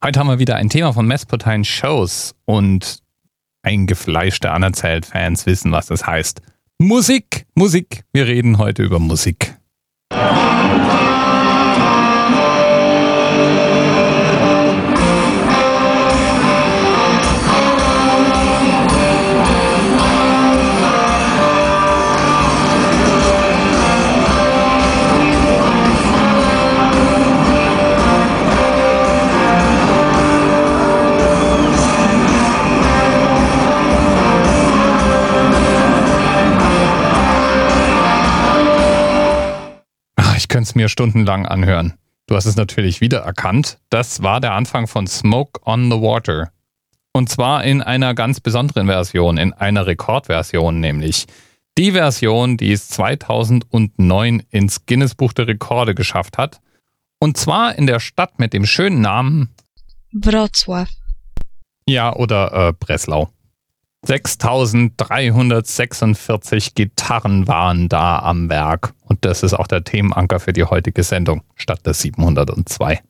Heute haben wir wieder ein Thema von Messpotine Shows und eingefleischte Anerzählt-Fans wissen, was das heißt. Musik, Musik. Wir reden heute über Musik. Es mir stundenlang anhören. Du hast es natürlich wieder erkannt. Das war der Anfang von Smoke on the Water. Und zwar in einer ganz besonderen Version, in einer Rekordversion nämlich. Die Version, die es 2009 ins Guinness Buch der Rekorde geschafft hat. Und zwar in der Stadt mit dem schönen Namen Wrocław. Ja, oder äh, Breslau. 6346 Gitarren waren da am Werk. Und das ist auch der Themenanker für die heutige Sendung, statt der 702.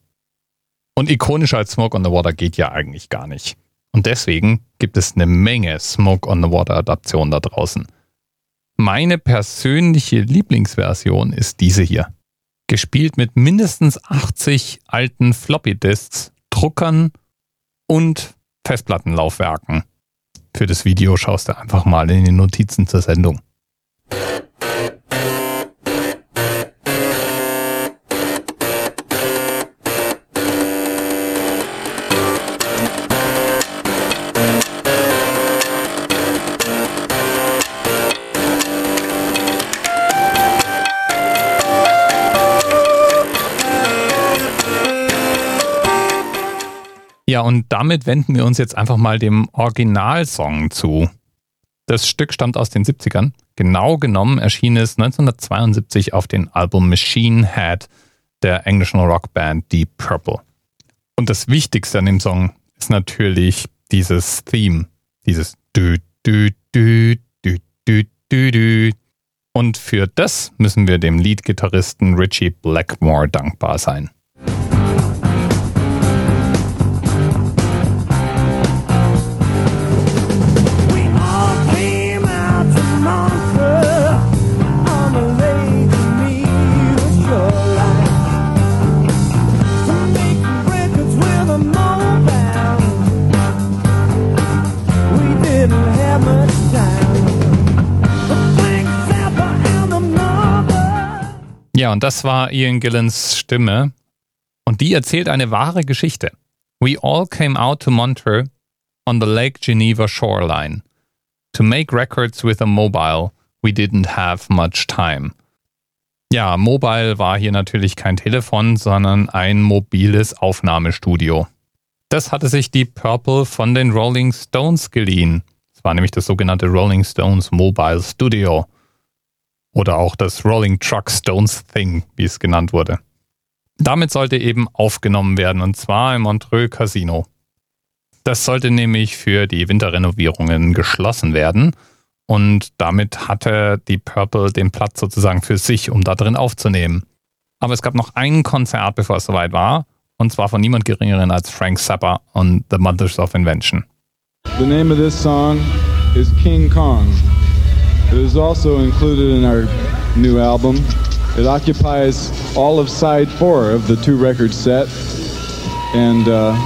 Und ikonischer als Smoke on the Water geht ja eigentlich gar nicht. Und deswegen gibt es eine Menge Smoke on the Water Adaptionen da draußen. Meine persönliche Lieblingsversion ist diese hier. Gespielt mit mindestens 80 alten Floppy Disks, Druckern und Festplattenlaufwerken. Für das Video schaust du einfach mal in die Notizen zur Sendung. Und damit wenden wir uns jetzt einfach mal dem Originalsong zu. Das Stück stammt aus den 70ern. Genau genommen erschien es 1972 auf dem Album Machine Head der englischen Rockband Deep Purple. Und das Wichtigste an dem Song ist natürlich dieses Theme, dieses dü dü dü dü dü dü dü. Und für das müssen wir dem Leadgitarristen Richie Blackmore dankbar sein. Und das war Ian Gillens Stimme. Und die erzählt eine wahre Geschichte. We all came out to Montreux on the Lake Geneva shoreline. To make records with a mobile, we didn't have much time. Ja, Mobile war hier natürlich kein Telefon, sondern ein mobiles Aufnahmestudio. Das hatte sich die Purple von den Rolling Stones geliehen. Es war nämlich das sogenannte Rolling Stones Mobile Studio. Oder auch das Rolling Truck Stones Thing, wie es genannt wurde. Damit sollte eben aufgenommen werden, und zwar im Montreux Casino. Das sollte nämlich für die Winterrenovierungen geschlossen werden. Und damit hatte die Purple den Platz sozusagen für sich, um da drin aufzunehmen. Aber es gab noch ein Konzert, bevor es soweit war, und zwar von niemand geringeren als Frank Zappa und The Mothers of Invention. The name of this song is King Kong. It is also included in our new album. It occupies all of side four of the two record set. And uh,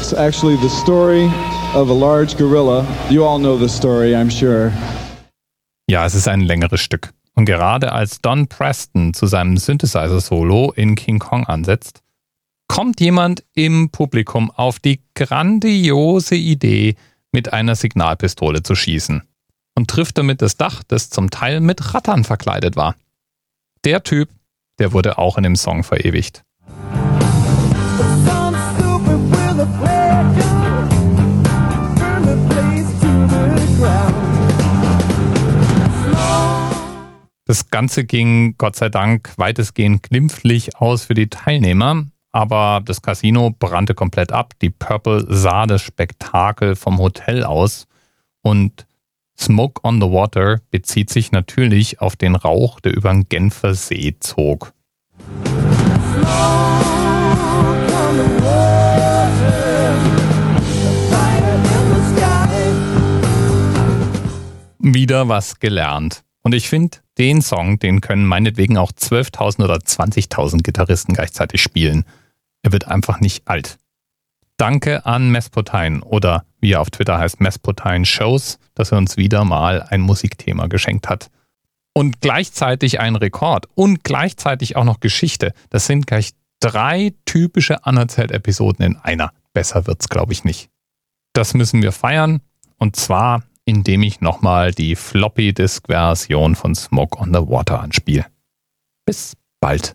it's actually the story of a large gorilla. You all know the story, I'm sure. Ja, es ist ein längeres Stück. Und gerade als Don Preston zu seinem Synthesizer-Solo in King Kong ansetzt, kommt jemand im Publikum auf die grandiose Idee, mit einer Signalpistole zu schießen und trifft damit das Dach, das zum Teil mit Rattern verkleidet war. Der Typ, der wurde auch in dem Song verewigt. Das Ganze ging Gott sei Dank weitestgehend glimpflich aus für die Teilnehmer, aber das Casino brannte komplett ab. Die Purple sah das Spektakel vom Hotel aus und Smoke on the Water bezieht sich natürlich auf den Rauch, der über den Genfer See zog. Wieder was gelernt. Und ich finde, den Song, den können meinetwegen auch 12.000 oder 20.000 Gitarristen gleichzeitig spielen. Er wird einfach nicht alt. Danke an Mespotein oder wie er auf Twitter heißt, Mespotein Shows, dass er uns wieder mal ein Musikthema geschenkt hat. Und gleichzeitig ein Rekord und gleichzeitig auch noch Geschichte. Das sind gleich drei typische Anerzählt-Episoden in einer. Besser wird's, glaube ich, nicht. Das müssen wir feiern. Und zwar, indem ich nochmal die Floppy-Disk-Version von Smoke on the Water anspiele. Bis bald.